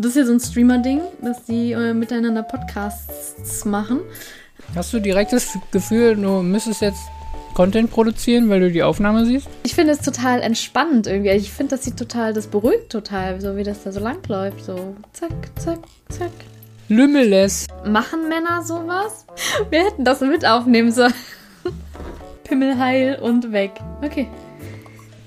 Das ist ja so ein Streamer-Ding, dass die äh, miteinander Podcasts machen. Hast du direkt das Gefühl, du müsstest jetzt Content produzieren, weil du die Aufnahme siehst? Ich finde es total entspannend irgendwie. Ich finde, das sieht total, das beruhigt total, so wie das da so lang läuft. So zack, zack, zack. Lümmeles. Machen Männer sowas? Wir hätten das mit aufnehmen sollen. Pimmel heil und weg. Okay.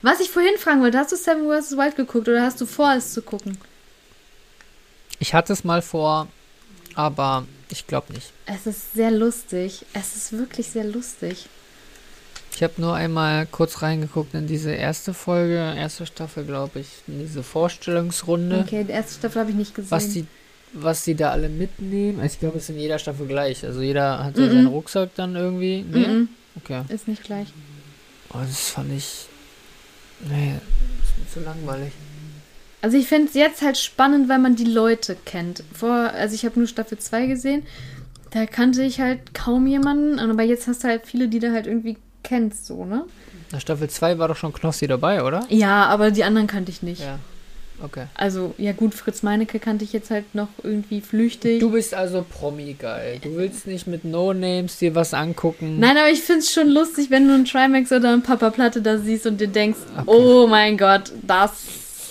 Was ich vorhin fragen wollte, hast du Seven vs. Wild geguckt oder hast du vor, es zu gucken? Ich hatte es mal vor, aber ich glaube nicht. Es ist sehr lustig. Es ist wirklich sehr lustig. Ich habe nur einmal kurz reingeguckt in diese erste Folge, erste Staffel, glaube ich, in diese Vorstellungsrunde. Okay, die erste Staffel habe ich nicht gesehen. Was die, was die da alle mitnehmen. Ich glaube, es ist in jeder Staffel gleich. Also jeder hat so Mhm. seinen Rucksack dann irgendwie. Nee? Mhm, Okay. ist nicht gleich. Oh, das fand ich. Nee, ist mir zu langweilig. Also ich finde es jetzt halt spannend, weil man die Leute kennt. Vor, also ich habe nur Staffel 2 gesehen. Da kannte ich halt kaum jemanden. Aber jetzt hast du halt viele, die du halt irgendwie kennst, so, ne? Na, Staffel 2 war doch schon Knossi dabei, oder? Ja, aber die anderen kannte ich nicht. Ja. Okay. Also, ja gut, Fritz Meinecke kannte ich jetzt halt noch irgendwie flüchtig. Du bist also Promi-geil. Du willst nicht mit No-Names dir was angucken. Nein, aber ich finde es schon lustig, wenn du einen Trimax oder einen Papa Platte da siehst und dir denkst, Okay. oh mein Gott, das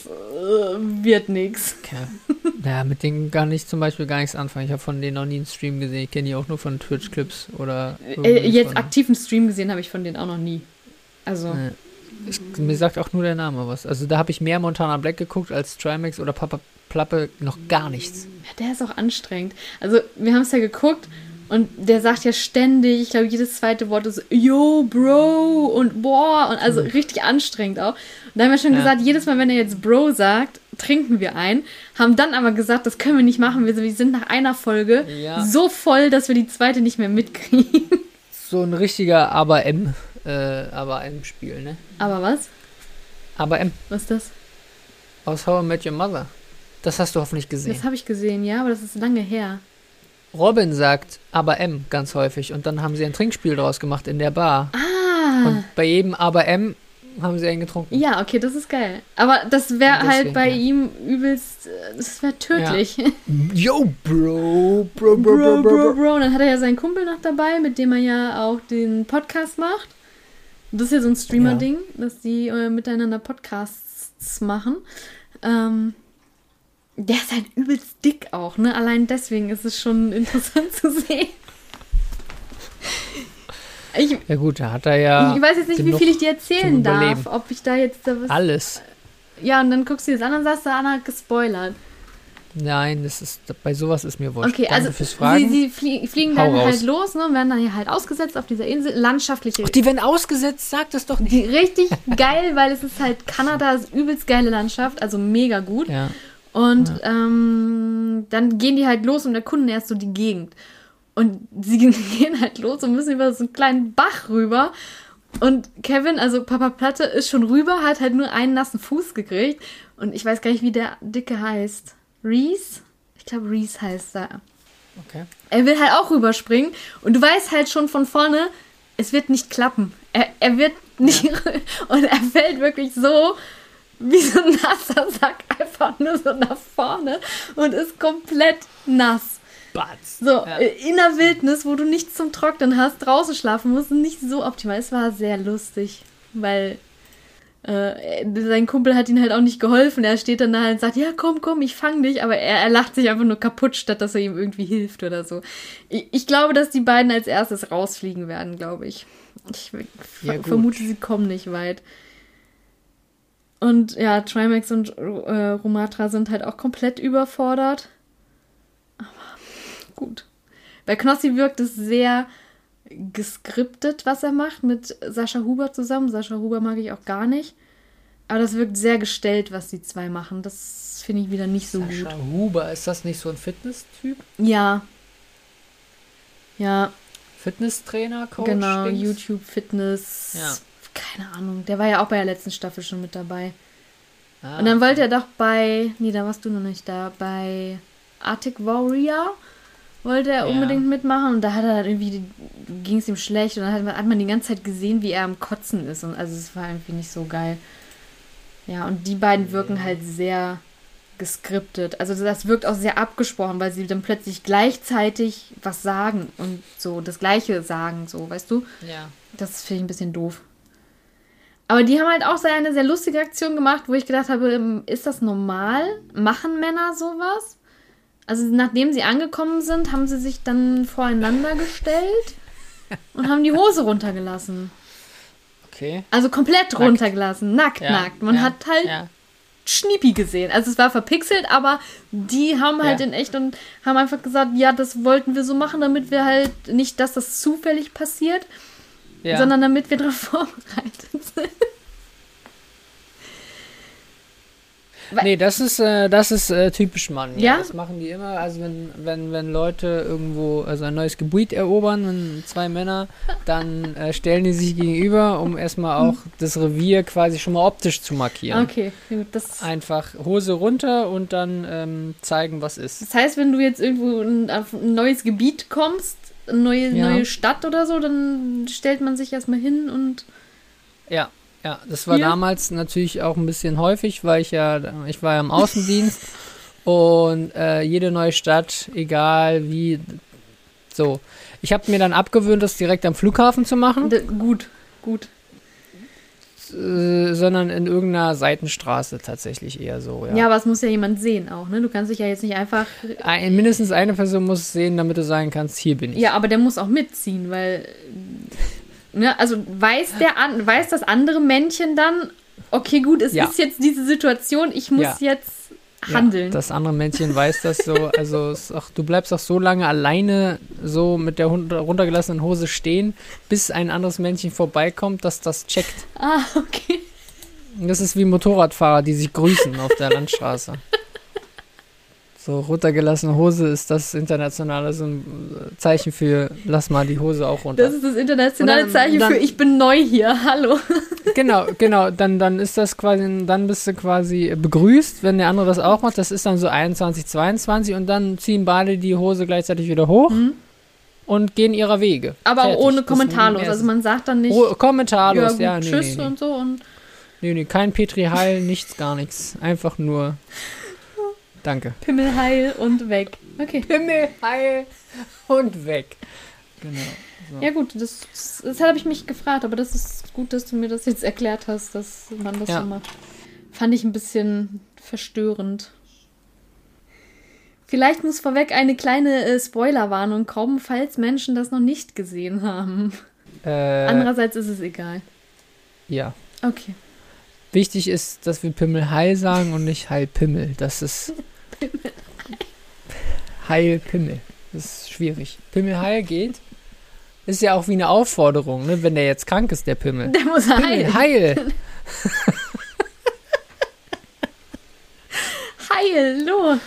äh, wird nix. Okay. Ja, mit denen kann ich zum Beispiel gar nichts anfangen. Ich habe von denen noch nie einen Stream gesehen. Ich kenne die auch nur von Twitch-Clips oder. Äh, jetzt aktiven Stream gesehen habe ich von denen auch noch nie. Also, Nee. Ich, mir sagt auch nur der Name was. Also da habe ich mehr Montana Black geguckt als Trimax oder Papa Plappe noch gar nichts. ja, der ist auch anstrengend. Also, wir haben es ja geguckt und der sagt ja ständig, ich glaube, jedes zweite Wort ist Yo, Bro und Boah und also richtig anstrengend auch. Und da haben wir schon Ja. gesagt, jedes Mal, wenn er jetzt Bro sagt, trinken wir ein. Haben dann aber gesagt, das können wir nicht machen. Wir wir sind nach einer Folge Ja. so voll, dass wir die zweite nicht mehr mitkriegen. So ein richtiger Aber M, äh, Aber M-Spiel, ne? Aber was? Aber M Was ist das? aus How I Met Your Mother. Das hast du hoffentlich gesehen. Das habe ich gesehen, ja, aber das ist lange her. Robin sagt Aber M ganz häufig und dann haben sie ein Trinkspiel draus gemacht in der Bar. Ah. Und bei jedem Aber M haben sie einen getrunken. Ja, okay, das ist geil. Aber das wäre halt bei ja. ihm übelst, äh, das wäre tödlich. Yo, Bro, Bro, Bro, bro, bro. Und dann hat er ja seinen Kumpel noch dabei, mit dem er ja auch den Podcast macht. Das ist ja so ein Streamer-Ding, dass die äh, miteinander Podcasts machen. Ähm, der ist halt übelst dick auch, ne? Allein deswegen ist es schon interessant zu sehen. Ich, Ja gut, da hat er ja ich weiß jetzt nicht, wie viel ich dir erzählen darf. Ob ich da jetzt da was. alles. Ja, und dann guckst du dir das an und sagst, Anna hat gespoilert. Nein, das ist bei sowas ist mir wurscht. Okay, Danke also fürs sie, Fragen. sie flie fliegen Hau dann raus. halt los, ne, und werden dann hier halt ausgesetzt auf dieser Insel. Landschaftliche. Ach, die werden ausgesetzt, sag das doch nicht. die, richtig geil, weil es ist halt Kanada, ist übelst geile Landschaft, also mega gut. Ja. Und ähm, dann gehen die halt los und erkunden erst so die Gegend. Und sie gehen halt los und müssen über so einen kleinen Bach rüber. Und Kevin, also Papa Platte, ist schon rüber, hat halt nur einen nassen Fuß gekriegt. Und ich weiß gar nicht, wie der Dicke heißt. Reese? Ich glaube, Reese heißt er. Okay. Er will halt auch rüberspringen. Und du weißt halt schon von vorne, es wird nicht klappen. Er, er wird nicht. Und er fällt wirklich so wie so ein nasser Sack einfach nur so nach vorne und ist komplett nass. Batz. So, Ja. äh, in der Wildnis, wo du nichts zum Trocknen hast, draußen schlafen musst, nicht so optimal. Es war sehr lustig, weil äh, sein Kumpel hat ihn halt auch nicht geholfen. Er steht dann da halt und sagt, ja, komm, komm, ich fang dich. Aber er, er lacht sich einfach nur kaputt, statt dass er ihm irgendwie hilft oder so. Ich, ich glaube, dass die beiden als erstes rausfliegen werden, glaube ich. Ich Ja, vermute, sie kommen nicht weit. Und ja, Trimax und äh, Romatra sind halt auch komplett überfordert. Aber gut. Bei Knossi wirkt es sehr geskriptet, was er macht, mit Sascha Huber zusammen. Sascha Huber mag ich auch gar nicht. Aber das wirkt sehr gestellt, was die zwei machen. Das finde ich wieder nicht so Sascha gut. Huber, ist das nicht so ein Fitness-Typ? Ja. Ja, Fitnesstrainer, Coach? genau. Dings? YouTube, Fitness. Ja. Keine Ahnung. Der war ja auch bei der letzten Staffel schon mit dabei. Ah, Und dann wollte er doch bei. Nee, da warst du noch nicht da. Bei Arctic Warrior wollte er Ja. unbedingt mitmachen. Und da hat er halt irgendwie. ging es ihm schlecht. Und dann hat man, hat man die ganze Zeit gesehen, wie er am Kotzen ist. Und also es war irgendwie nicht so geil. Ja, und die beiden wirken halt sehr geskriptet. Also das wirkt auch sehr abgesprochen, weil sie dann plötzlich gleichzeitig was sagen und so das Gleiche sagen, so, weißt du? Ja. Das finde ich ein bisschen doof. Aber die haben halt auch so eine sehr lustige Aktion gemacht, wo ich gedacht habe, ähm, ist das normal? Machen Männer sowas? Also nachdem sie angekommen sind, haben sie sich dann voreinander gestellt und haben die Hose runtergelassen. Okay. Also komplett runtergelassen, nackt, Ja, nackt. Man ja, hat halt Ja. Schniepi gesehen. Also es war verpixelt, aber die haben halt in echt und haben einfach gesagt, ja, das wollten wir so machen, damit wir halt nicht, dass das zufällig passiert, sondern damit wir darauf vorbereitet sind. Nee, das ist, äh, das ist äh, typisch Mann. Ja? Das machen die immer. Also wenn, wenn, wenn Leute irgendwo also ein neues Gebiet erobern, wenn zwei Männer, dann äh, stellen die sich gegenüber, um erstmal auch das Revier quasi schon mal optisch zu markieren. Okay, gut. Das, Einfach Hose runter und dann ähm, zeigen, was ist. das heißt, wenn du jetzt irgendwo in, auf ein neues Gebiet kommst, eine neue, Ja. neue Stadt oder so, dann stellt man sich erstmal hin und Ja, ja, das war Hier? damals natürlich auch ein bisschen häufig, weil ich ja, ich war ja im Außendienst und äh, jede neue Stadt, egal wie, so. Ich habe mir dann abgewöhnt, das direkt am Flughafen zu machen, d- gut, gut. äh, sondern in irgendeiner Seitenstraße tatsächlich eher so, ja. Ja. aber es muss ja jemand sehen auch, ne? Du kannst dich ja jetzt nicht einfach. Ein, mindestens eine Person muss es sehen, damit du sagen kannst, hier bin ich. Ja, aber der muss auch mitziehen, weil. Ne, also weiß der an, weiß das andere Männchen dann, okay, gut, es Ja. ist jetzt diese Situation, ich muss Ja. jetzt Ja, handeln. das andere Männchen weiß das so. Also auch, du bleibst auch so lange alleine so mit der runtergelassenen Hose stehen, bis ein anderes Männchen vorbeikommt, dass das checkt. ah, okay. Das ist wie Motorradfahrer, die sich grüßen auf der Landstraße. So runtergelassene Hose ist das internationale Zeichen für lass mal die Hose auch runter. Das ist das internationale dann- Zeichen dann- für ich bin neu hier. Hallo. Genau, genau. Dann, dann ist das quasi, dann bist du quasi begrüßt, wenn der andere das auch macht. Das ist dann so 21, 22 und dann ziehen beide die Hose gleichzeitig wieder hoch und gehen ihrer Wege. Mhm. Aber Fertig. auch ohne kommentarlos. Also man sagt dann nicht Oh, kommentarlos, ja, ja, gut, nee, tschüss nee, nee. und so und nee, nee, kein Petri Heil, nichts, gar nichts. Einfach nur Danke. Pimmel heil und weg. Okay. Himmel, Heil und weg. Genau. So. Ja gut, das, das habe ich mich gefragt, aber das ist gut, dass du mir das jetzt erklärt hast, dass man das Ja. so macht. Fand ich ein bisschen verstörend. Vielleicht muss vorweg eine kleine äh, Spoilerwarnung kommen, falls Menschen das noch nicht gesehen haben. Äh, Andererseits ist es egal. ja. Okay. Wichtig ist, dass wir Pimmel Heil sagen und nicht Heil Pimmel. Das ist. Heil Pimmel. Das ist schwierig. Pimmel Heil geht. Ist ja auch wie eine Aufforderung, ne? wenn der jetzt krank ist, der Pimmel. Der muss Pimmel heilen. Heil. Heil, los.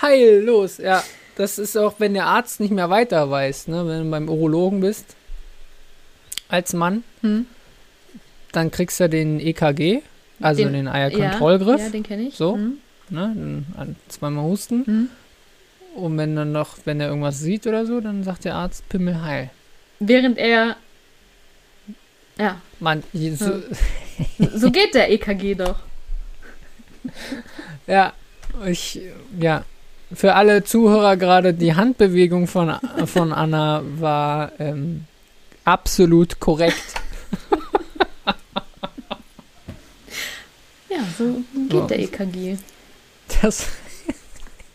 Heil, los. Ja, das ist auch, wenn der Arzt nicht mehr weiter weiß, ne? wenn du beim Urologen bist, als Mann, Hm. dann kriegst du den EKG, also den, Den- Eierkontrollgriff. Ja, ja, den kenne ich. So. Hm. Ne? dann an- zweimal husten. Hm. Und wenn dann noch, wenn er irgendwas sieht oder so, dann sagt der Arzt Pimmel heil. Während er. Ja, Man, so, so geht der EKG doch. ja, ich, ja. Für alle Zuhörer gerade, die Handbewegung von, von Anna war ähm, absolut korrekt. Ja, so geht der EKG. Das,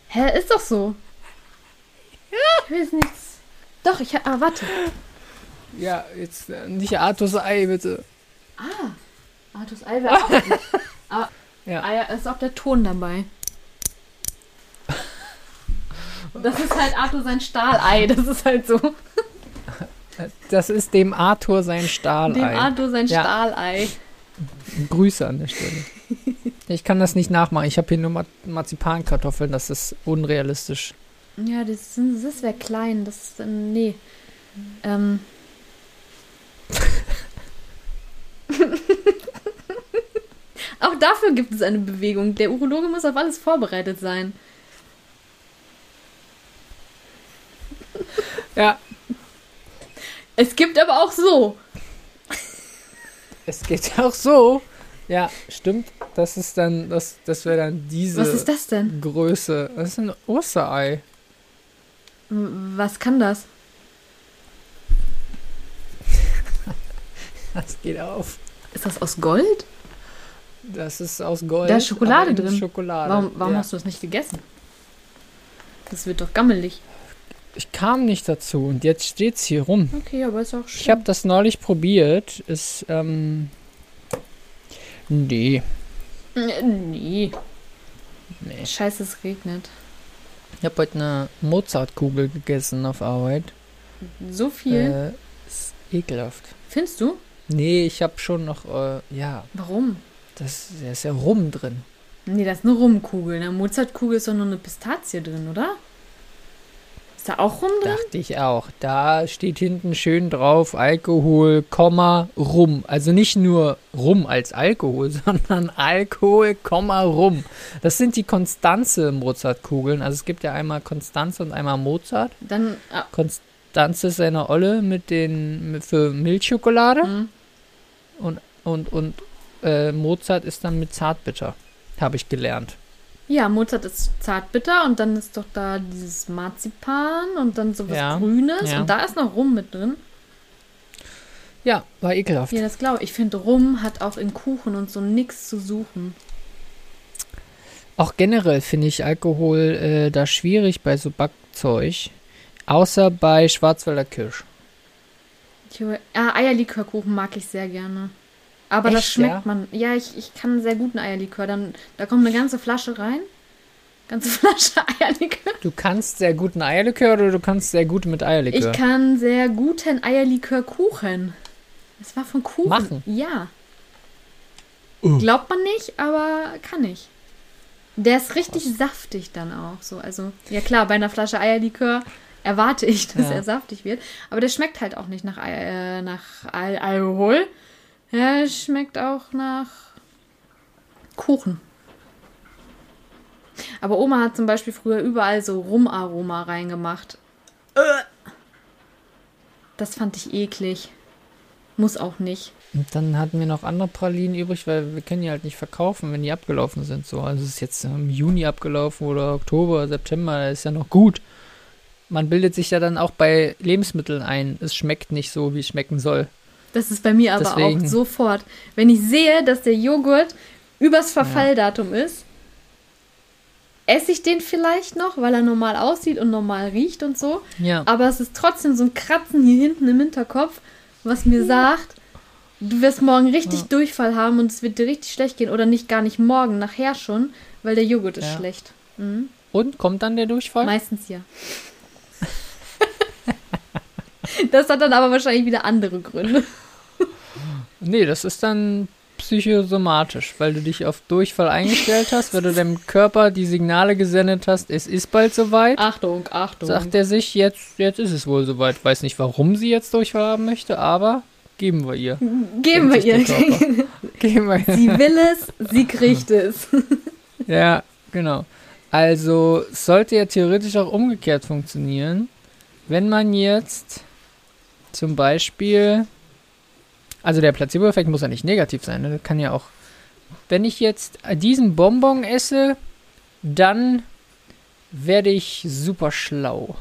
Hä, ist doch so. Ich weiß nichts. Doch, ich hab. Ah, warte. ja, jetzt äh, nicht Artus Ei, bitte. Ah, Artus Ei wäre auch. Aber Ja. Eier ist auch der Ton dabei. Das ist halt Arthur sein Stahlei. Das ist halt so. Das ist dem Arthur sein Stahlei. Dem Arthur sein Ja. Stahlei. Grüße an der Stelle. Ich kann das nicht nachmachen. Ich habe hier nur Ma Marzipankartoffeln. Das ist unrealistisch. Ja, das, das wäre klein. Das ist, äh, nee. Ähm. Auch dafür gibt es eine Bewegung. Der Urologe muss auf alles vorbereitet sein. Ja, Es gibt aber auch so. es geht auch so. Ja, stimmt. Das ist dann, das, das wäre dann diese Was ist das denn? Größe. Das ist ein Osterei. Was kann das? Das geht auf. Ist das aus Gold? Das ist aus Gold. Da ist Schokolade drin. Schokolade. Warum, warum ja. hast du das nicht gegessen? Das wird doch gammelig. Ich kam nicht dazu und jetzt steht's hier rum. Okay, aber ist auch schön. Ich habe das neulich probiert. Ist, ähm. Nee. Nee. Nee. Scheiße, es regnet. Ich habe heute eine Mozartkugel gegessen auf Arbeit. So viel. Äh, ist ekelhaft. Findest du? Nee, ich habe schon noch, äh, ja, Warum? das, da ist ja Rum drin. Nee, das ist eine Rumkugel. Eine Mozartkugel ist doch nur eine Pistazie drin, oder? Ist da auch Rum drin? Dachte ich auch. Da steht hinten schön drauf Alkohol, Komma, Rum. Also nicht nur Rum als Alkohol, sondern Alkohol, Komma, Rum. Das sind die Konstanze Mozartkugeln. Also es gibt ja einmal Konstanze und einmal Mozart. Dann. Ah, Konstanze ist eine Olle mit den mit, für Milchschokolade hm. und und und äh, Mozart ist dann mit Zartbitter. Habe ich gelernt. Ja, Mozart ist zartbitter und dann ist doch da dieses Marzipan und dann sowas Ja, Grünes ja. und da ist noch Rum mit drin. Ja, war ekelhaft. Ja, das glaube ich. Ich finde, Rum hat auch in Kuchen und so nichts zu suchen. Auch generell finde ich Alkohol äh, da schwierig bei so Backzeug. Außer bei Schwarzwälder Kirsch. Ah, Eierlikörkuchen mag ich sehr gerne. Aber das Echt, schmeckt ja? man. Ja, ich, ich kann sehr guten Eierlikör. Dann, da kommt eine ganze Flasche rein. Ganze Flasche Eierlikör. Du kannst sehr guten Eierlikör oder du kannst sehr gut mit Eierlikör. Ich kann sehr guten Eierlikörkuchen. Das war von Kuchen. Machen? Ja. Uh. Glaubt man nicht, aber kann ich. Der ist richtig saftig dann auch. So, also, ja klar, bei einer Flasche Eierlikör erwarte ich, dass Ja. er saftig wird. Aber der schmeckt halt auch nicht nach, Ei- äh, nach Al Alkohol. Er schmeckt auch nach Kuchen. Aber Oma hat zum Beispiel früher überall so Rumaroma reingemacht. Das fand ich eklig. Muss auch nicht. Und dann hatten wir noch andere Pralinen übrig, weil wir können die halt nicht verkaufen, wenn die abgelaufen sind. So, also es ist jetzt im Juni abgelaufen oder Oktober, September, ist ja noch gut. Man bildet sich ja dann auch bei Lebensmitteln ein, es schmeckt nicht so, wie es schmecken soll. Das ist bei mir aber Deswegen. auch sofort. Wenn ich sehe, dass der Joghurt übers Verfalldatum ist, esse ich den vielleicht noch, weil er normal aussieht und normal riecht und so. Ja. Aber es ist trotzdem so ein Kratzen hier hinten im Hinterkopf, was mir sagt, du wirst morgen richtig Ja. Durchfall haben und es wird dir richtig schlecht gehen. Oder nicht gar nicht morgen, nachher schon, weil der Joghurt ist Ja. schlecht. Mhm. Und kommt dann der Durchfall? Meistens ja. das hat dann aber wahrscheinlich wieder andere Gründe. Nee, das ist dann psychosomatisch, weil du dich auf Durchfall eingestellt hast, weil du deinem Körper die Signale gesendet hast, es ist bald soweit. Achtung, Achtung. Sagt er sich, jetzt, jetzt ist es wohl soweit. Weiß nicht, warum sie jetzt Durchfall haben möchte, aber geben wir ihr. Geben wir ihr. Geben wir ihr. sie will es, sie kriegt es. Ja, genau. Also sollte ja theoretisch auch umgekehrt funktionieren. Wenn man jetzt zum Beispiel, also der Placebo-Effekt muss ja nicht negativ sein, ne? das kann ja auch, wenn ich jetzt diesen Bonbon esse, dann werde ich super schlau.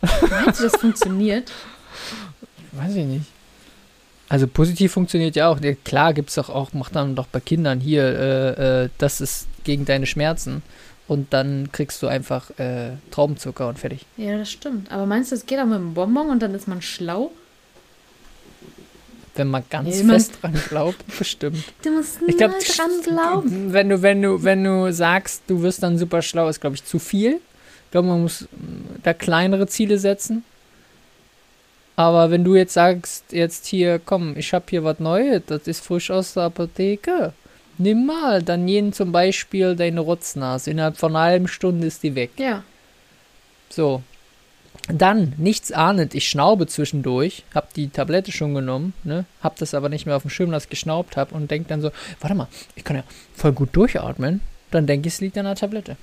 Meinst du, das funktioniert? Weiß ich nicht. Also positiv funktioniert ja auch. Klar gibt es doch auch, macht man doch bei Kindern hier, äh, äh, das ist gegen deine Schmerzen. Und dann kriegst du einfach äh, Traubenzucker und fertig. Ja, das stimmt. Aber meinst du, es geht auch mit einem Bonbon und dann ist man schlau? Wenn man ganz Ja, man- fest dran glaubt, bestimmt. Du musst Ich nur glaube, dran glauben. wenn du, wenn du, wenn du sagst, du wirst dann super schlau, ist, glaube ich, zu viel. Ich glaube, man muss mm, da kleinere Ziele setzen. Aber wenn du jetzt sagst, jetzt hier, komm, ich hab hier was Neues, das ist frisch aus der Apotheke. Nimm mal, dann jeden zum Beispiel deine Rotznase. Innerhalb von einer halben Stunde ist die weg. Ja. So. Dann, nichts ahnend, ich schnaube zwischendurch, hab die Tablette schon genommen, ne, hab das aber nicht mehr auf dem Schirm, dass ich geschnaubt hab und denk dann so, warte mal, ich kann ja voll gut durchatmen. Dann denke ich, es liegt an der Tablette.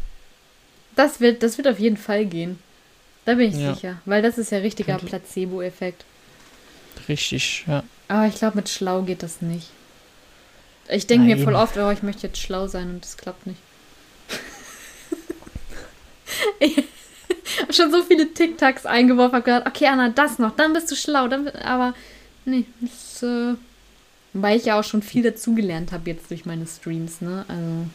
Das wird, das wird auf jeden Fall gehen. Da bin ich Ja. sicher. Weil das ist ja richtiger Placebo-Effekt. Richtig, ja. Aber ich glaube, mit schlau geht das nicht. Ich denke mir voll oft, oh, ich möchte jetzt schlau sein und das klappt nicht. schon so viele TikToks eingeworfen, habe gedacht, okay, Anna, das noch, dann bist du schlau. Dann, aber nee, das, äh, weil ich ja auch schon viel dazugelernt habe jetzt durch meine Streams, ne? Also,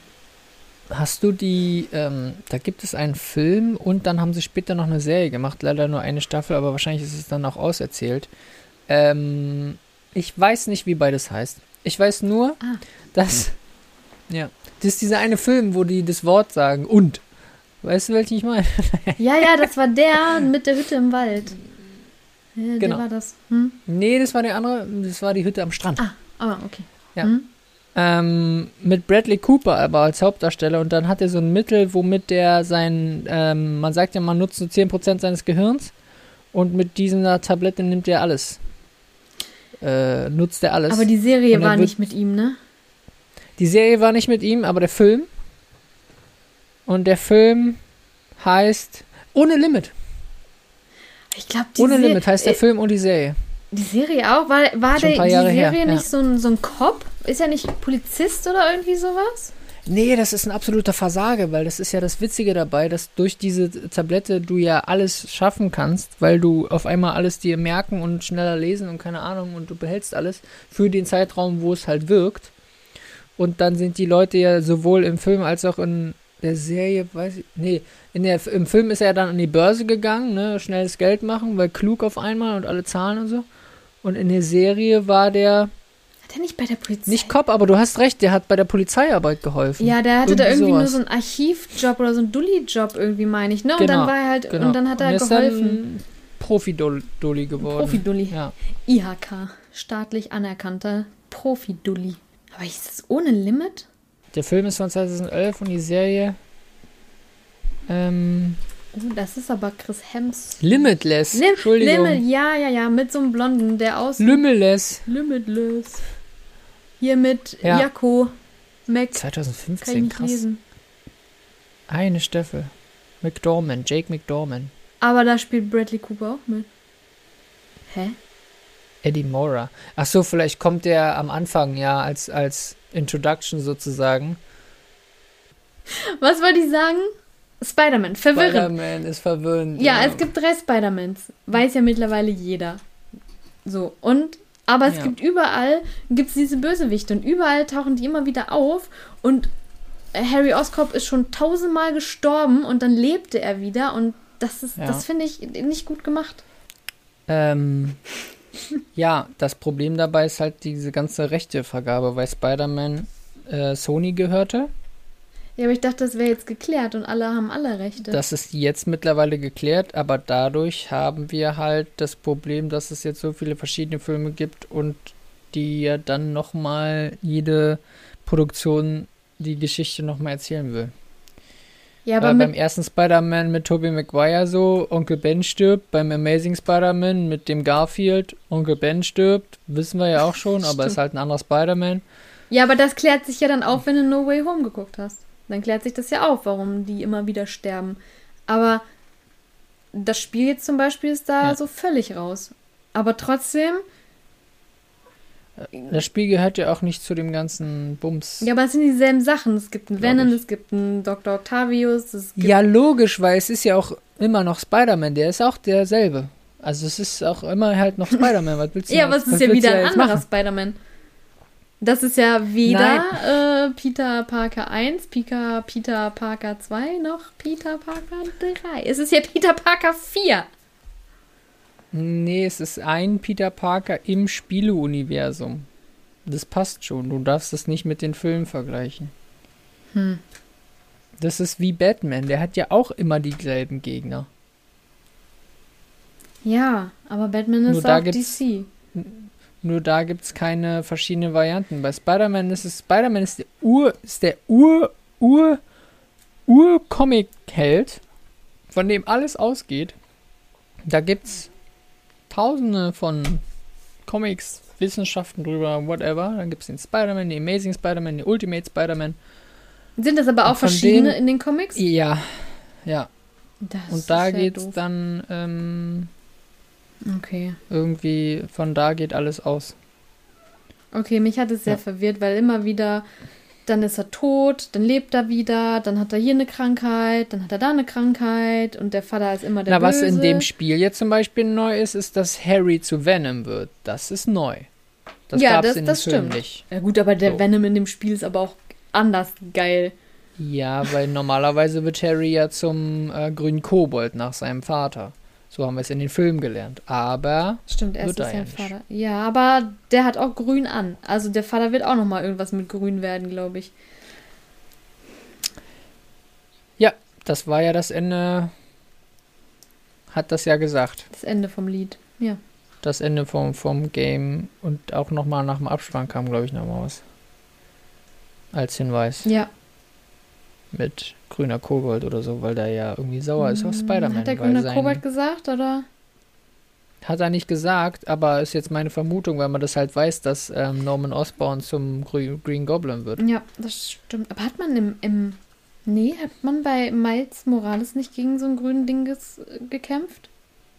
Hast du die, ähm, da gibt es einen Film und dann haben sie später noch eine Serie gemacht, leider nur eine Staffel, aber wahrscheinlich ist es dann auch auserzählt. Ähm, ich weiß nicht, wie beides heißt. Ich weiß nur, Ah. dass, ja, das ist dieser eine Film, wo die das Wort sagen und. Weißt du, welchen ich meine? ja, ja, das war der mit der Hütte im Wald. Ja, Genau. Der war das. Hm? Nee, das war der andere, das war die Hütte am Strand. Ah, ah, okay. Ja. Hm? Ähm, mit Bradley Cooper aber als Hauptdarsteller und dann hat er so ein Mittel, womit der sein, ähm, man sagt ja, man nutzt so 10% seines Gehirns und mit dieser Tablette nimmt er alles. Äh, nutzt er alles. Aber die Serie er war nicht mit ihm, ne? Die Serie war nicht mit ihm, aber der Film. Und der Film heißt Ohne Limit. Ich glaube, Ohne Se- Limit heißt der äh, Film und die Serie. die Serie auch. War, war der, die Jahre Serie her, ja. nicht so, ein, so ein Cop? Ist er nicht Polizist oder irgendwie sowas? Nee, das ist ein absoluter Versage, weil das ist ja das Witzige dabei, dass durch diese Tablette du ja alles schaffen kannst, weil du auf einmal alles dir merken und schneller lesen und keine Ahnung und du behältst alles für den Zeitraum, wo es halt wirkt. Und dann sind die Leute ja sowohl im Film als auch in der Serie, weiß ich, nee, in der, im Film ist er dann an die Börse gegangen, ne, schnelles Geld machen, weil klug auf einmal und alle Zahlen und so. Und in der Serie war der Hat er nicht bei der Polizei? nicht Cop, aber du hast recht, der hat bei der Polizeiarbeit geholfen. Ja, der hatte da Irgendwie irgendwie nur sowas. so einen Archivjob oder so einen Dulli-Job irgendwie, meine ich, ne? Und Genau, dann war er halt, Genau. und dann hat er ist geholfen. Profi-Dulli geworden. Profi-Dulli. Ja. IHK, staatlich anerkannter Profi-Dulli. Aber ist das ohne Limit? Der Film ist von 2011 und die Serie ähm, Oh, das ist aber Chris Hems. Limitless. Lim Entschuldigung. Limit, ja, ja, ja, mit so einem Blonden, der aus Limitless. Limitless. Hier mit Ja. Jakko, Mac, kann ich 2015, nicht krass. lesen. Eine Staffel. McDormand, Jake McDormand. Aber da spielt Bradley Cooper auch mit. Hä? Eddie Mora. Ach so, vielleicht kommt der am Anfang, ja, als, als Introduction sozusagen. Was wollte ich sagen? Spider-Man, verwirrend. Spider-Man ist verwirrend. Ja, es gibt drei Spider-Mans. Weiß ja mittlerweile jeder. So, und, aber es Ja. gibt überall, gibt es diese Bösewichte und überall tauchen die immer wieder auf und Harry Oscorp ist schon tausendmal gestorben und dann lebte er wieder und das ist, Ja. das finde ich nicht gut gemacht. Ähm, ja, das Problem dabei ist halt diese ganze Rechtevergabe, weil Spider-Man äh, Sony gehörte. Ja, aber ich dachte, das wäre jetzt geklärt und alle haben alle Rechte. Das ist jetzt mittlerweile geklärt, aber dadurch haben wir halt das Problem, dass es jetzt so viele verschiedene Filme gibt und die ja dann nochmal jede Produktion die Geschichte nochmal erzählen will. Ja, Weil aber beim mit, ersten Spider-Man mit Tobey Maguire so, Onkel Ben stirbt, beim Amazing Spider-Man mit dem Garfield, Onkel Ben stirbt, wissen wir ja auch schon, aber ist halt ein anderer Spider-Man. ja, aber das klärt sich ja dann auf, wenn du No Way Home geguckt hast. Dann klärt sich das ja auf, warum die immer wieder sterben. Aber das Spiel jetzt zum Beispiel ist da Ja. so völlig raus. Aber trotzdem, Das Spiel gehört ja auch nicht zu dem ganzen Bums. ja, aber es sind dieselben Sachen. Es gibt einen Venom, es gibt einen Dr. Octavius, es gibt Ja, logisch, weil es ist ja auch immer noch Spider-Man, der ist auch derselbe. Also es ist auch immer halt noch Spider-Man. Was willst du Ja, aber es ist ja wieder ein anderer? Spider-Man. Das ist ja weder äh, Peter Parker 1, Peter, Peter Parker 2 noch Peter Parker 3. Es ist ja Peter Parker 4. Nee, es ist ein Peter Parker im Spieleuniversum. Das passt schon. Du darfst es nicht mit den Filmen vergleichen. Hm. Das ist wie Batman. Der hat ja auch immer dieselben Gegner. Ja, aber Batman ist Nur auch DC. Nur da gibt es keine verschiedenen Varianten. Bei Spider-Man ist es, Spider-Man ist der Ur, ist der Ur, Ur, Ur-Comic-Held, von dem alles ausgeht. Da gibt's tausende von Comics, Wissenschaften drüber, whatever. Dann gibt es den Spider-Man, den Amazing Spider-Man, den Ultimate Spider-Man. Sind das aber auch verschiedene denen- in den Comics? Ja, ja. Das Und da geht's doof. dann ähm, Okay. irgendwie, von da geht alles aus. Okay, mich hat es sehr Ja. verwirrt, weil immer wieder, dann ist er tot, dann lebt er wieder, dann hat er hier eine Krankheit, dann hat er da eine Krankheit und der Vater ist immer der Na, was Böse. in dem Spiel jetzt zum Beispiel neu ist, ist, dass Harry zu Venom wird. Das ist neu. Das Ja, gab's das- in das Film stimmt. nicht. Ja gut, aber der So. Venom in dem Spiel ist aber auch anders geil. Ja, weil normalerweise wird Harry ja zum äh, grünen Kobold nach seinem Vater. So haben wir es in den Filmen gelernt. Aber Stimmt, er ist sein ja. Vater. Ja, aber der hat auch grün an. Also der Vater wird auch noch mal irgendwas mit grün werden, glaube ich. das war ja das Ende. Hat das ja gesagt. Das Ende vom Lied. Ja. Das Ende vom, vom Game. Und auch nochmal nach dem Abspann kam, glaube ich, nochmal was. Als Hinweis. Ja. Mit grüner Kobold oder so, weil der ja irgendwie sauer ist auf Hm, Spider-Man. Hat der grüne Kobold gesagt, oder? Hat er nicht gesagt, aber ist jetzt meine Vermutung, weil man das halt weiß, dass ähm, Norman Osborn zum Green Goblin wird. Ja, das stimmt. Aber hat man im, im. Nee, hat man bei Miles Morales nicht gegen so ein grünen Ding ges, gekämpft?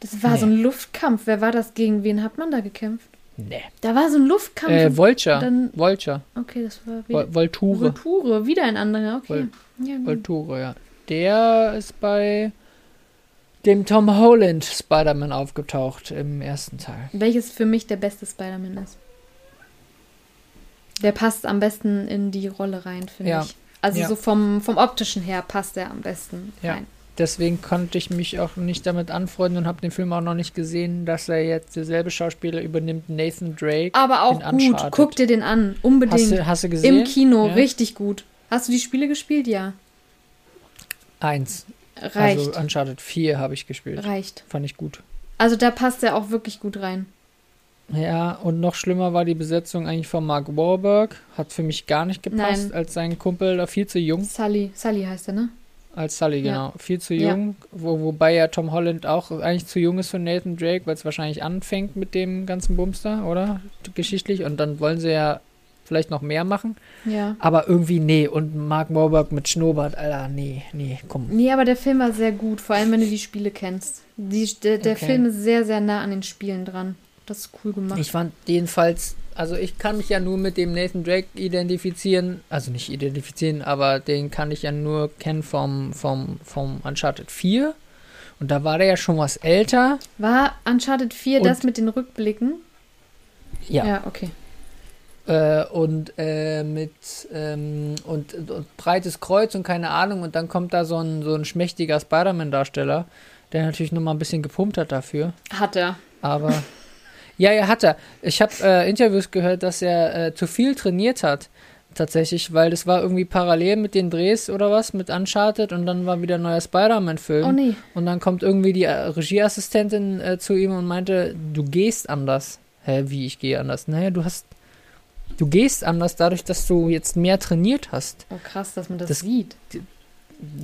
Das war Nee. so ein Luftkampf. Wer war das? Gegen wen hat man da gekämpft? Nee. Da war so ein Luftkampf. Äh, Vulture. dann- Vulture. okay, das war wieder. Vol Volture. Vulture, wieder ein anderer. Okay. Vol- ja. Volture, ja. Der ist bei dem Tom Holland Spider-Man aufgetaucht im ersten Teil. Welches für mich der beste Spider-Man ist. Der passt am besten in die Rolle rein, finde Ja. ich. Also Ja. so vom, vom optischen her passt er am besten Ja. rein. Deswegen konnte ich mich auch nicht damit anfreunden und habe den Film auch noch nicht gesehen, dass er jetzt derselbe Schauspieler übernimmt, Nathan Drake. Aber auch gut. Uncharted. Guck dir den an. Unbedingt. Hast du, hast du gesehen? Im Kino, Ja. richtig gut. Hast du die Spiele gespielt? Ja. Eins. Reicht. Also Uncharted 4 habe ich gespielt. Reicht. Fand ich gut. Also da passt er auch wirklich gut rein. Ja, und noch schlimmer war die Besetzung eigentlich von Mark Wahlberg. Hat für mich gar nicht gepasst, Nein. als sein Kumpel da viel zu jung. Sully. Sully heißt er, ne? Als Sully, Ja. genau. Viel zu Ja. jung. Wo, wobei ja Tom Holland auch eigentlich zu jung ist für Nathan Drake, weil es wahrscheinlich anfängt mit dem ganzen Bumster, oder? Geschichtlich. Und dann wollen sie ja vielleicht noch mehr machen. Ja. Aber irgendwie, nee. Und Mark Wahlberg mit Schnurrbart, Alter, nee, nee, komm. Nee, aber der Film war sehr gut, vor allem wenn du die Spiele kennst. Die, der der Okay. Film ist sehr, sehr nah an den Spielen dran. Das ist cool gemacht. Ich fand jedenfalls, also ich kann mich ja nur mit dem Nathan Drake identifizieren, also nicht identifizieren, aber den kann ich ja nur kennen vom, vom, vom Uncharted 4. Und da war der ja schon was älter. War Uncharted 4 Und- das mit den Rückblicken? Ja. Ja, okay. Äh, und äh, mit ähm, und, und breites Kreuz und keine Ahnung. Und dann kommt da so ein, so ein schmächtiger Spider-Man-Darsteller, der natürlich nochmal ein bisschen gepumpt hat dafür. Hat er. Aber ja, ja, hat er. Ich habe äh, Interviews gehört, dass er äh, zu viel trainiert hat. Tatsächlich, weil das war irgendwie parallel mit den Drehs oder was, mit Uncharted und dann war wieder ein neuer Spider-Man-Film. Oh nee. Und dann kommt irgendwie die äh, Regieassistentin äh, zu ihm und meinte, du gehst anders. Hä, wie ich gehe anders? Naja, du hast. Du gehst anders dadurch, dass du jetzt mehr trainiert hast. Oh krass, dass man das, Das- sieht.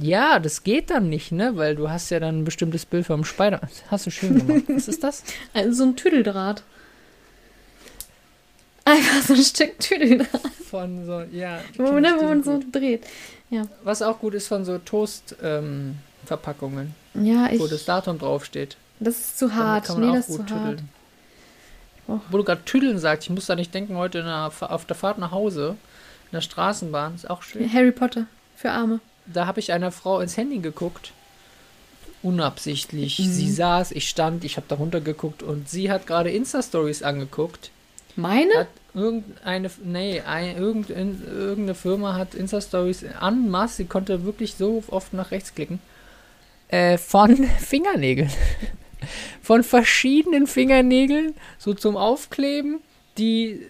Ja, das geht dann nicht, ne? Weil du hast ja dann ein bestimmtes Bild vom Spider. Hast du schön gemacht. Was ist das? Also so ein Tüdeldraht. Einfach so ein Stück Tüdeldraht, Von so, ja. wo, ne, wo man so dreht. Was auch gut ist von so Toast-Verpackungen, Verpackungen, Ja, ich. wo das Datum draufsteht. Das ist zu hart. kann man Nee, auch das ist zu gut hart. tüdeln. Och. Wo du gerade tüdeln sagst, ich muss da nicht denken, heute der, auf der Fahrt nach Hause, in der Straßenbahn, ist auch schön. Harry Potter für Arme. Da habe ich einer Frau ins Handy geguckt. Unabsichtlich. Mhm. Sie saß, ich stand, ich habe da runtergeguckt und sie hat gerade Insta-Stories angeguckt. Meine? Hat irgendeine, nee, ein, irgendein, irgendeine Firma hat Insta-Stories an Maß, sie konnte wirklich so oft nach rechts klicken. Äh, von Fingernägeln. Von verschiedenen Fingernägeln, so zum Aufkleben, die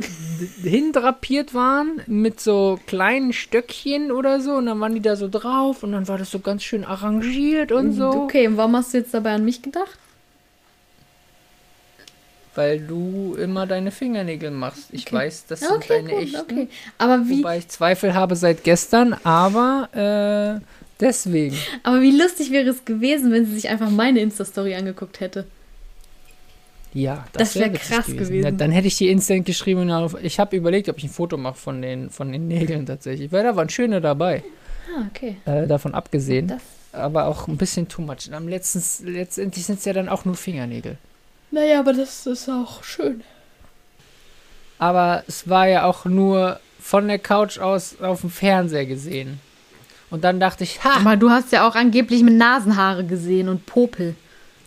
hindrapiert waren mit so kleinen Stöckchen oder so und dann waren die da so drauf und dann war das so ganz schön arrangiert und so. Okay, und warum hast du jetzt dabei an mich gedacht? weil du immer deine Fingernägel machst. Ich Okay. weiß, das sind Okay, deine gut, echten. okay. Aber wie, Wobei ich Zweifel habe seit gestern, aber äh, deswegen. aber wie lustig wäre es gewesen, wenn sie sich einfach meine Insta-Story angeguckt hätte. Ja, Das wär witzig krass gewesen. Ja, dann hätte ich die instant geschrieben. und auf- Ich habe überlegt, ob ich ein Foto mache von den, von den Nägeln tatsächlich. Weil da waren schöne dabei. Ah, okay. Äh, davon abgesehen. Das, aber auch ein bisschen too much. Am letzten, letztendlich sind es ja dann auch nur Fingernägel. naja, aber das ist auch schön. Aber es war ja auch nur von der Couch aus auf dem Fernseher gesehen. Und dann dachte ich, ha, Aber du hast ja auch angeblich mit Nasenhaare gesehen und Popel.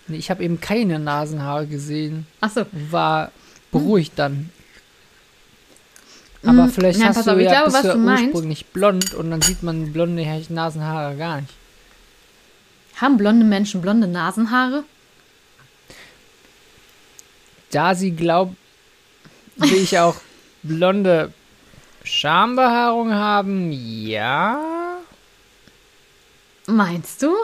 Nee, ich habe eben keine Nasenhaare gesehen. Achso. War beruhigt dann. Aber Mm, vielleicht ja, hast du auf, ja, glaube, bist was du ja ursprünglich blond und dann sieht man blonde Nasenhaare gar nicht. Haben blonde Menschen blonde Nasenhaare? Da sie glaubt, wie ich auch blonde Schambehaarung haben, ja. Meinst du?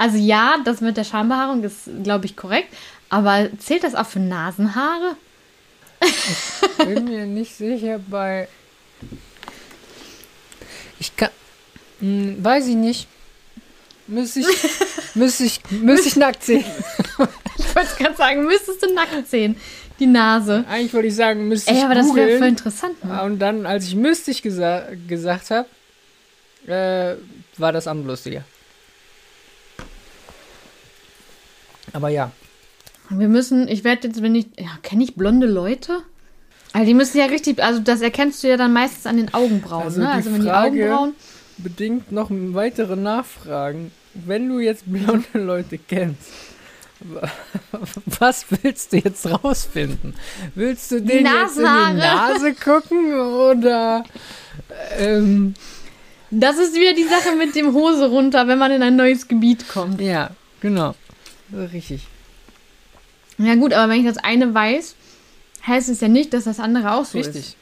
Also ja, das mit der Schambehaarung ist, glaube ich, korrekt. Aber zählt das auch für Nasenhaare? bin mir nicht sicher bei. Ich kann. Hm, weiß ich nicht. Müsste ich. müsste ich. Müsste ich nackt sehen. Ich wollte gerade sagen, müsstest du nackt sehen. Die Nase. Eigentlich wollte ich sagen, müsste Ey, ich. aber das wäre voll interessant. Ne? Und dann, als ich müsste ich gesa gesagt habe, äh, war das andere lustiger. Aber ja. Wir müssen, ich werde jetzt, wenn ich, ja, kenne ich blonde Leute? Also die müssen ja richtig, also das erkennst du ja dann meistens an den Augenbrauen, Also ne? die Also wenn die Frage- Augenbrauen, Bedingt noch weitere Nachfragen. Wenn du jetzt blonde Leute kennst, wa- was willst du jetzt rausfinden? Willst du denen jetzt in die Nase gucken oder ähm, das ist wieder die Sache mit dem Hose runter, wenn man in ein neues Gebiet kommt. ja, genau. Richtig. Ja gut, aber wenn ich das eine weiß, heißt es ja nicht, dass das andere auch so ist. Richtig.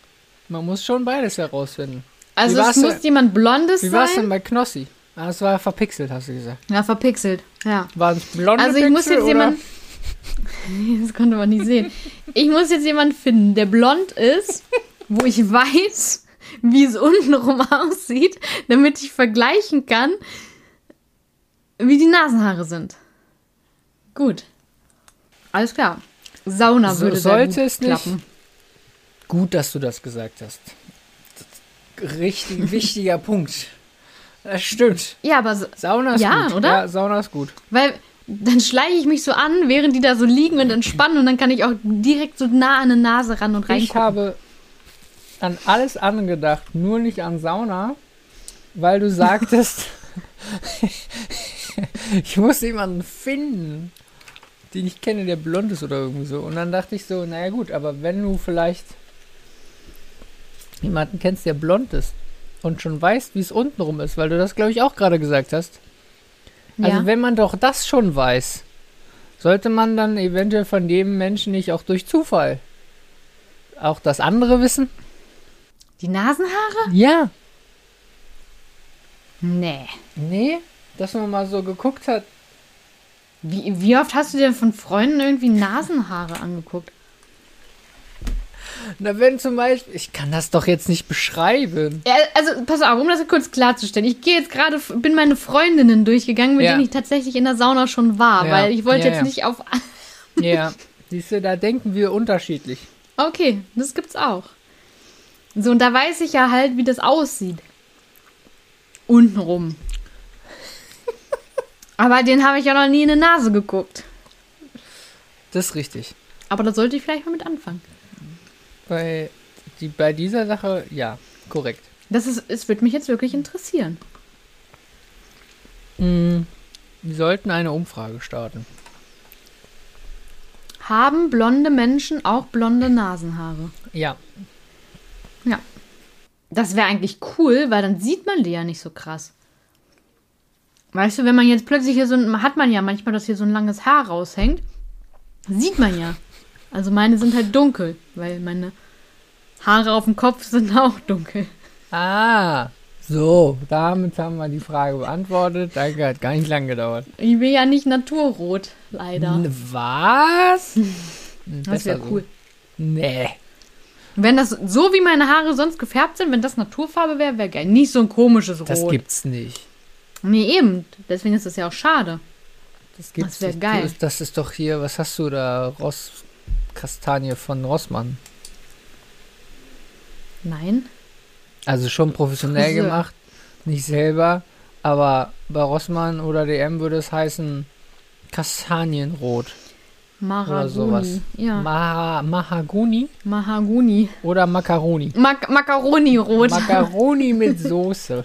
Man muss schon beides herausfinden. Also Wie es muss denn- jemand Blondes Wie war es denn sein. bei Knossi? Ah, es war verpixelt, hast du gesagt. Ja, verpixelt. Ja. Waren es blonde Also ich muss Pixel jetzt oder? jemand. Nee, das konnte man nicht sehen. Ich muss jetzt jemanden finden, der blond ist, wo ich weiß, wie es untenrum aussieht, damit ich vergleichen kann, wie die Nasenhaare sind. Gut. Alles klar. Sauna So würde sollte gut es nicht. klappen. Gut, dass du das gesagt hast. Richtig wichtiger Punkt. Das stimmt. Ja, aber so, Sauna ist Ja, gut. oder? Ja, Sauna ist gut. weil dann schleiche ich mich so an, während die da so liegen und entspannen und dann kann ich auch direkt so nah an eine Nase ran und Ich reingucken. habe an alles andere gedacht, nur nicht an Sauna, weil du sagtest, ich muss jemanden finden, den ich kenne, der blond ist oder irgendwie so. Und dann dachte ich so, naja gut, aber wenn du vielleicht jemanden kennst, der blond ist und schon weißt, wie es untenrum ist, weil du das, glaube ich, auch gerade gesagt hast. Also ja. wenn man doch das schon weiß, sollte man dann eventuell von dem Menschen nicht auch durch Zufall auch das andere wissen? Die Nasenhaare? Ja. Nee. Nee, dass man mal so geguckt hat. Wie, wie oft hast du dir von Freunden irgendwie Nasenhaare angeguckt? Na, wenn zum Beispiel, ich kann das doch jetzt nicht beschreiben. Ja, also, pass auf, um das kurz klarzustellen. Ich gehe jetzt gerade, bin meine Freundinnen durchgegangen, mit Ja. denen ich tatsächlich in der Sauna schon war, Ja. weil ich wollte jetzt nicht auf. Ja, siehst du, da denken wir unterschiedlich. Okay, das gibt's auch. So, und da weiß ich ja halt, wie das aussieht. Untenrum. Aber den habe ich ja noch nie in die Nase geguckt. Das ist richtig. Aber da sollte ich vielleicht mal mit anfangen. Bei, die, bei dieser Sache, ja, korrekt. Das ist, es würde mich jetzt wirklich interessieren. Mm, Wir sollten eine Umfrage starten. Haben blonde Menschen auch blonde Nasenhaare? Ja, Das wäre eigentlich cool, weil dann sieht man die ja nicht so krass. Weißt du, wenn man jetzt plötzlich hier so ein, hat man ja manchmal, dass hier so ein langes Haar raushängt, sieht man ja. Also meine sind halt dunkel, weil meine Haare auf dem Kopf sind auch dunkel. Ah, so, damit haben wir die Frage beantwortet. Danke, hat gar nicht lang gedauert. Ich bin ja nicht naturrot, leider. Was? Das Besser wäre so. cool. Nee. Wenn das so wie meine Haare sonst gefärbt sind, wenn das Naturfarbe wäre, wäre geil. Nicht so ein komisches Rot. Das gibt's nicht. Nee, eben. Deswegen ist das ja auch schade. Das gibt's wär nicht. geil. Das ist doch hier, was hast du da? Ross Kastanie von Rossmann. Nein. Also schon professionell Friseur. gemacht, nicht selber, aber bei Rossmann oder DM würde es heißen Kastanienrot oder sowas. Ja. Ma Mahagoni Mahagoni. oder Macaroni. Mak Macaroni-Rot. Macaroni mit Soße.